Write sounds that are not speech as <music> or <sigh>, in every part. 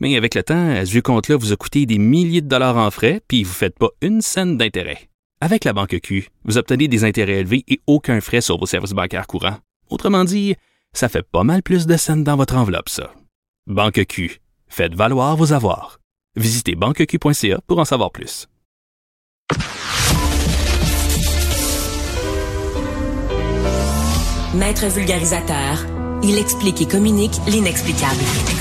Mais avec le temps, ce vieux compte-là vous a coûté des milliers de dollars en frais, puis vous ne faites pas une scène d'intérêt. Avec la banque Q, vous obtenez des intérêts élevés et aucun frais sur vos services bancaires courants. Autrement dit, ça fait pas mal plus de scènes dans votre enveloppe, ça. Banque Q, faites valoir vos avoirs. Visitez banqueq.ca pour en savoir plus. Maître vulgarisateur, il explique et communique l'inexplicable.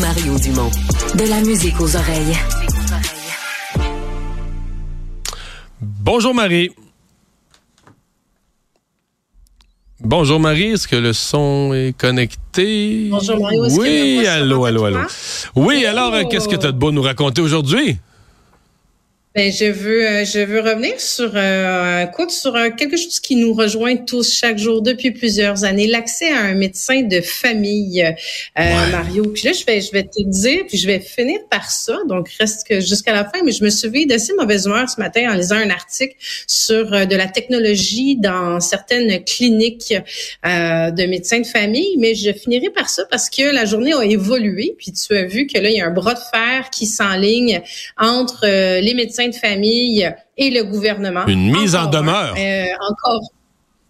Mario Dumont. De la musique aux oreilles. Bonjour Marie. Bonjour Marie, est-ce que le son est connecté? Bonjour Mario, est-ce Oui, que allô, allô, allô. Oui, alors, euh, qu'est-ce que tu as de beau nous raconter aujourd'hui? Ben, je veux, euh, je veux revenir sur, euh, écoute, sur euh, quelque chose qui nous rejoint tous chaque jour depuis plusieurs années, l'accès à un médecin de famille, euh, Mario. Puis là, je vais, je vais te dire, puis je vais finir par ça. Donc, reste que jusqu'à la fin. Mais je me suis d'assez mauvaise humeur ce matin en lisant un article sur euh, de la technologie dans certaines cliniques euh, de médecins de famille. Mais je finirai par ça parce que la journée a évolué. Puis tu as vu que là, il y a un bras de fer qui s'enligne entre les médecins de famille et le gouvernement. Une mise en Encore demeure. euh, encore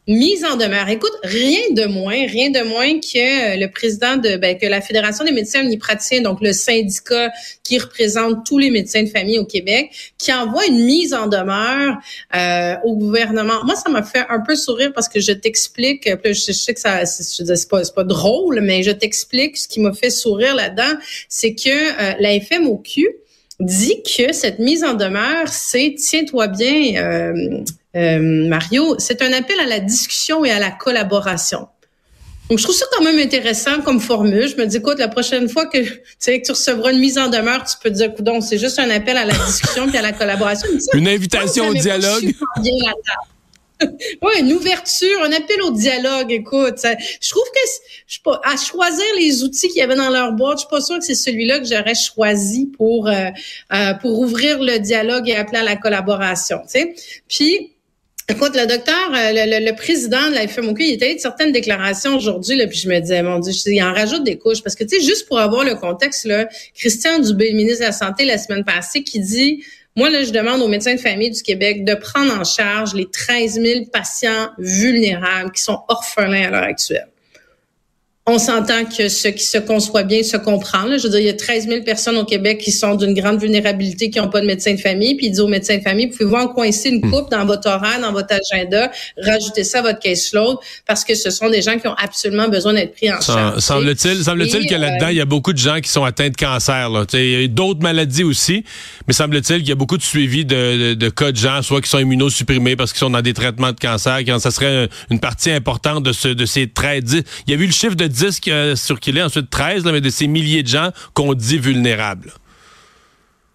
mise en demeure. Écoute, rien de moins, rien de moins que le président de ben, que la Fédération des médecins omnipraticiens, donc le syndicat qui représente tous les médecins de famille au Québec, qui envoie une mise en demeure euh, au gouvernement. Moi, ça m'a fait un peu sourire parce que je t'explique, je, je sais que ça, c'est pas, pas drôle, mais je t'explique ce qui m'a fait sourire là-dedans, c'est que euh, la FMOQ dit que cette mise en demeure, c'est tiens-toi bien. Euh, euh, Mario, c'est un appel à la discussion et à la collaboration. Donc, je trouve ça quand même intéressant comme formule. Je me dis, écoute, la prochaine fois que, <laughs> tu sais, que tu recevras une mise en demeure, tu peux te dire, donc c'est juste un appel à la discussion et à la collaboration. Ça, Une invitation au dialogue? super bien la table. <laughs> Oui, une ouverture, un appel au dialogue. Écoute, je trouve que je pas à choisir les outils qu'il y avait dans leur boîte, je suis pas sûre que c'est celui-là que j'aurais choisi pour euh, euh, pour ouvrir le dialogue et appeler à la collaboration. Tu puis Écoute, le docteur, euh, le, le- le président de la FMOQ, il était de certaines déclarations aujourd'hui, là, puis je me disais, mon Dieu, il en rajoute des couches. Parce que, tu sais, juste pour avoir le contexte, là, Christian Dubé, ministre de la Santé, la semaine passée, qui dit, moi, là, je demande aux médecins de famille du Québec de prendre en charge les 13 000 patients vulnérables qui sont orphelins à l'heure actuelle. On s'entend que ce qui se conçoit bien se comprend. Là. Je veux dire, il y a 13 000 personnes au Québec qui sont d'une grande vulnérabilité, qui n'ont pas de médecin de famille. Puis il dit aux médecins de famille, pouvez-vous en coincer une coupe dans votre horaire, dans votre agenda, rajouter ça à votre caseload, parce que ce sont des gens qui ont absolument besoin d'être pris en charge. Semble-t-il semble-t-il Et, que là-dedans, euh, il y a beaucoup de gens qui sont atteints de cancer. là. Il y a d'autres maladies aussi, mais semble-t-il qu'il y a beaucoup de suivi de, de- de cas de gens, soit qui sont immunosupprimés parce qu'ils sont dans des traitements de cancer, quand ça serait une partie importante de, ce, de ces 13. Il y a eu le chiffre de 10 qui a circulé, ensuite 13, là, mais de ces milliers de gens qu'on dit vulnérables.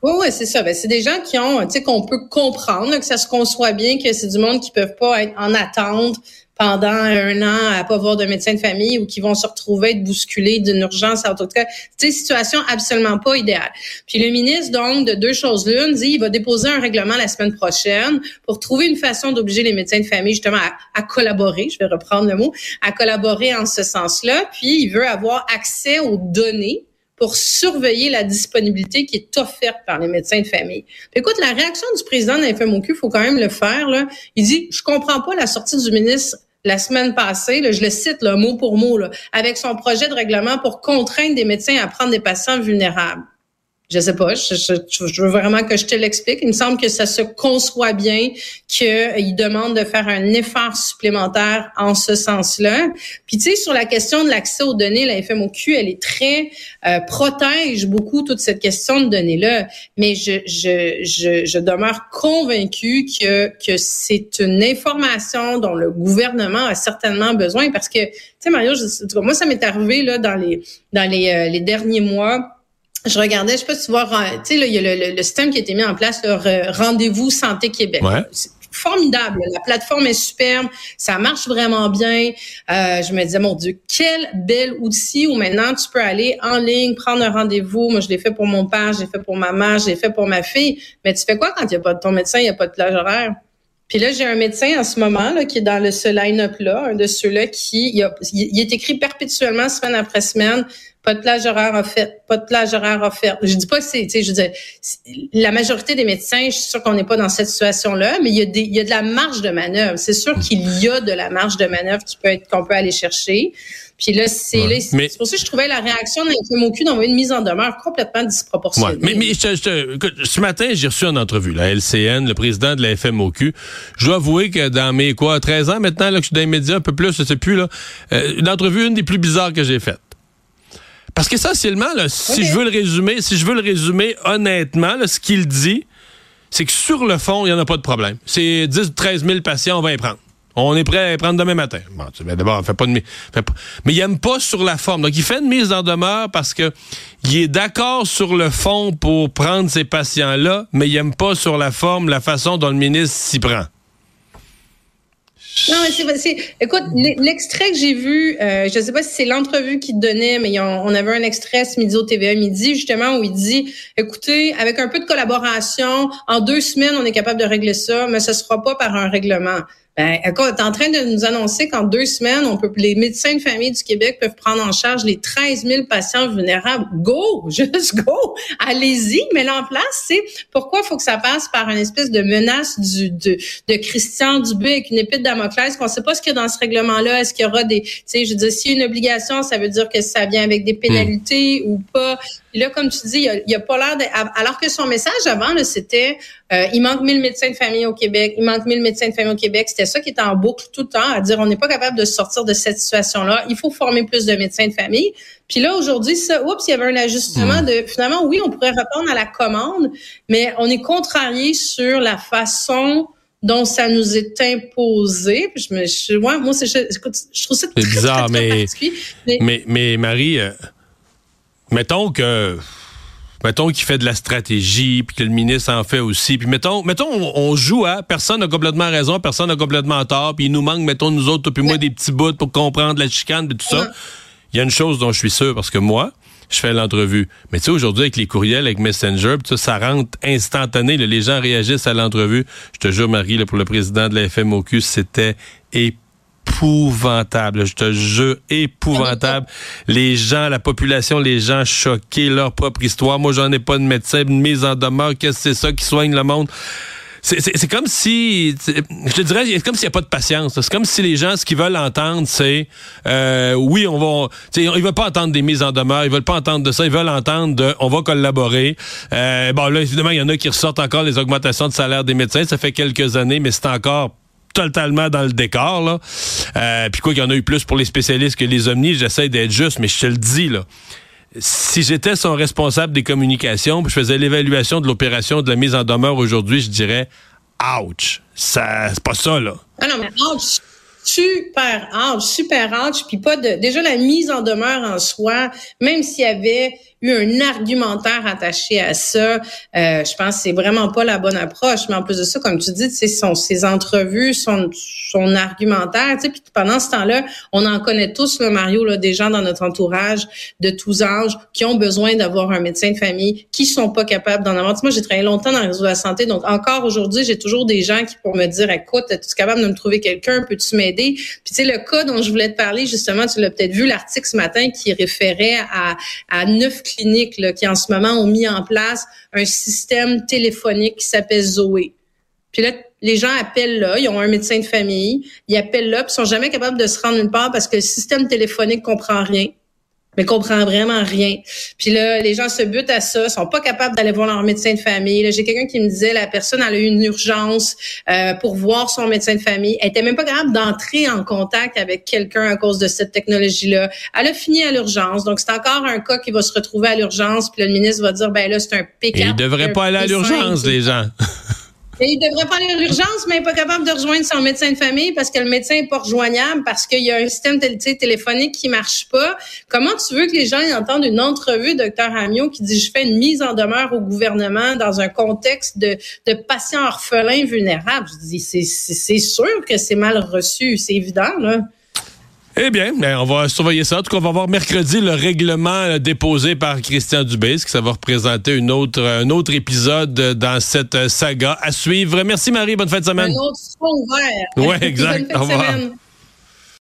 Oui, oui, c'est ça. Ben, c'est des gens qui ont, tu sais, qu'on peut comprendre, que ça se conçoit bien, que c'est du monde qui peuvent pas être en attente pendant un an à pas voir de médecin de famille ou qui vont se retrouver être bousculés d'une urgence à autre. Cas, sais, situation absolument pas idéale. Puis le ministre, donc, de deux choses l'une, dit il va déposer un règlement la semaine prochaine pour trouver une façon d'obliger les médecins de famille, justement, à, à collaborer, je vais reprendre le mot, à collaborer en ce sens-là. Puis il veut avoir accès aux données pour surveiller la disponibilité qui est offerte par les médecins de famille. Puis écoute, la réaction du président de la FMOQ, faut quand même le faire. Là. Il dit, je comprends pas la sortie du ministre la semaine passée, je le cite là, mot pour mot, avec son projet de règlement pour contraindre des médecins à prendre des patients vulnérables. Je sais pas, je, je- je veux vraiment que je te l'explique. Il me semble que ça se conçoit bien qu'il demande de faire un effort supplémentaire en ce sens-là. Puis tu sais, sur la question de l'accès aux données, la FMOQ, elle est très euh, protège beaucoup toute cette question de données-là. Mais je, je, je, je demeure convaincue que, que c'est une information dont le gouvernement a certainement besoin parce que, tu sais, Mario, je- moi, ça m'est arrivé là dans les, dans les, euh, les derniers mois je regardais, je sais pas si tu vois, tu sais, il y a le, système qui a été mis en place, le Rendez-vous Santé Québec. Ouais formidable. La plateforme est superbe, ça marche vraiment bien. Euh, je me disais, mon Dieu, quel bel outil où maintenant tu peux aller en ligne, prendre un rendez-vous. Moi, je l'ai fait pour mon père, je l'ai fait pour ma mère, je l'ai fait pour ma fille. Mais tu fais quoi quand il n'y a pas de ton médecin, il n'y a pas de plage horaire? Puis là, j'ai un médecin en ce moment là, qui est dans le, ce line-up-là, un de ceux-là qui il, il, est écrit perpétuellement, semaine après semaine, pas de plage horaire offerte, pas de plage horaire offerte. Je dis pas que c'est, tu sais, je dis, la majorité des médecins, je suis sûre qu'on n'est pas dans cette situation-là, mais il y a des, il y a de la marge de manœuvre. C'est sûr qu'il y a de la marge de manœuvre qui peut être, qu'on peut aller chercher. Puis là, c'est c'est pour ça que je trouvais la réaction de l'FMOQ d'envoyer une mise en demeure complètement disproportionnée. Mais, mais ce matin, j'ai reçu une entrevue, la LCN, le président de la FMOQ. Je dois avouer que dans mes quoi, 13 ans maintenant, là, que je suis dans les médias, un peu plus, je sais plus, là, euh, une entrevue, une des plus bizarres que j'ai faites. Parce qu'essentiellement, là, si je veux le résumer, si je veux le résumer honnêtement, là, ce qu'il dit, c'est que sur le fond, il n'y en a pas de problème. C'est 10 ou 13 000 patients, on va y prendre. On est prêt à y prendre demain matin. Bon, d'abord, fait pas de fait pas, mais il aime pas sur la forme. Donc, il fait une mise en demeure parce que il est d'accord sur le fond pour prendre ces patients-là, mais il aime pas sur la forme la façon dont le ministre s'y prend. Non, mais c'est, écoute, l'extrait que j'ai vu, euh, je ne sais pas si c'est l'entrevue qu'il donnait, mais on, avait un extrait ce midi au TVA midi, justement, où il dit, écoutez, avec un peu de collaboration, en deux semaines, on est capable de régler ça, mais ce sera pas par un règlement. Ben, écoute, en train de nous annoncer qu'en deux semaines, les médecins de famille du Québec peuvent prendre en charge les 13 000 patients vulnérables. Go! <laughs> Juste go! Allez-y, mais en place, c'est pourquoi faut que ça passe par une espèce de menace de, Christian Dubé avec une épée de Damoclès qu'on sait pas ce qu'il y a dans ce règlement-là. Est-ce qu'il y aura des, tu sais, je veux dire, s'il y a une obligation, ça veut dire que ça vient avec des pénalités ou pas? Et là, comme tu dis, il n'y a, pas l'air de... Alors que son message avant, c'était euh, il manque 1000 médecins de famille au Québec, il manque 1000 médecins de famille au Québec. C'était ça qui était en boucle tout le temps, à dire on n'est pas capable de sortir de cette situation-là. Il faut former plus de médecins de famille. Puis là, aujourd'hui, ça, oups, il y avait un ajustement de... Finalement, oui, on pourrait répondre à la commande, mais on est contrarié sur la façon dont ça nous est imposé. Puis je me, je, ouais, moi, c'est, je, je trouve ça très, bizarre, très, mais, mais, mais, mais Marie, euh, mettons que mettons qu'il fait de la stratégie, puis que le ministre en fait aussi, puis mettons, mettons on, joue à personne n'a complètement raison, personne n'a complètement tort, puis il nous manque, mettons nous autres, puis moi des petits bouts pour comprendre la chicane, et tout ça. Il y a une chose dont je suis sûr, parce que moi, je fais l'entrevue. Mais tu sais, aujourd'hui, avec les courriels, avec Messenger, ça, ça rentre instantané. les gens réagissent à l'entrevue. Je te jure, Marie, là, pour le président de la FMOQ, c'était épouvantable épouvantable. Je te jure, épouvantable. Les gens, la population, les gens choqués, leur propre histoire. Moi, j'en ai pas de médecin, une mise en demeure. Qu'est-ce que c'est ça qui soigne le monde? C'est comme si, je te dirais, c'est comme s'il n'y a pas de patience. C'est comme si les gens, ce qu'ils veulent entendre, c'est, euh, oui, on va, ils veulent pas entendre des mises en demeure, ils veulent pas entendre de ça, ils veulent entendre de, on va collaborer. Euh, bon, là, évidemment, il y en a qui ressortent encore les augmentations de salaire des médecins. Ça fait quelques années, mais c'est encore totalement dans le décor. Là. Euh, puis quoi qu'il y en a eu plus pour les spécialistes que les omnis, j'essaie d'être juste, mais je te le dis, là. Si j'étais son responsable des communications, puis je faisais l'évaluation de l'opération de la mise en demeure aujourd'hui, je dirais ouch. C'est pas ça, là. Ah non, mais ouch super ouch, super ouch, puis pas de déjà la mise en demeure en soi, même s'il y avait eu un argumentaire attaché à ça. Euh, je pense que c'est vraiment pas la bonne approche. Mais en plus de ça, comme tu dis, son, ses entrevues, son, son argumentaire, puis pendant ce temps-là, on en connaît tous, le Mario, là, des gens dans notre entourage de tous âges qui ont besoin d'avoir un médecin de famille, qui sont pas capables d'en avoir. moi, j'ai travaillé longtemps dans le réseau de la santé, donc encore aujourd'hui, j'ai toujours des gens qui pour me dire, écoute, es-tu capable de me trouver quelqu'un, peux-tu m'aider? Puis tu sais, le cas dont je voulais te parler, justement, tu l'as peut-être vu, l'article ce matin qui référait à, à neuf cliniques qui en ce moment ont mis en place un système téléphonique qui s'appelle Zoé. Puis là, les gens appellent là, ils ont un médecin de famille, ils appellent là, puis sont jamais capables de se rendre une part parce que le système téléphonique comprend rien mais comprend vraiment rien. Puis là, les gens se butent à ça, sont pas capables d'aller voir leur médecin de famille. J'ai quelqu'un qui me disait la personne elle a eu une urgence euh, pour voir son médecin de famille. Elle était même pas capable d'entrer en contact avec quelqu'un à cause de cette technologie-là. Elle a fini à l'urgence, donc c'est encore un cas qui va se retrouver à l'urgence. Puis le ministre va dire ben là c'est un pic. Ils devraient pas aller à l'urgence, les gens. Il devrait pas aller à l'urgence, mais il n'est pas capable de rejoindre son médecin de famille parce que le médecin n'est pas rejoignable, parce qu'il y a un système téléphonique qui marche pas. Comment tu veux que les gens entendent une entrevue, docteur Amiot, qui dit je fais une mise en demeure au gouvernement dans un contexte de, de patients orphelins vulnérables? Je dis, c'est sûr que c'est mal reçu, c'est évident, là. Eh bien, ben, on va surveiller ça. En tout cas, on va voir mercredi le règlement euh, déposé par Christian Dubé, que ça va représenter une autre, un autre épisode dans cette euh, saga à suivre. Merci Marie, bonne fin de semaine. Un autre ouvert. Oui, exact. <laughs> Au revoir.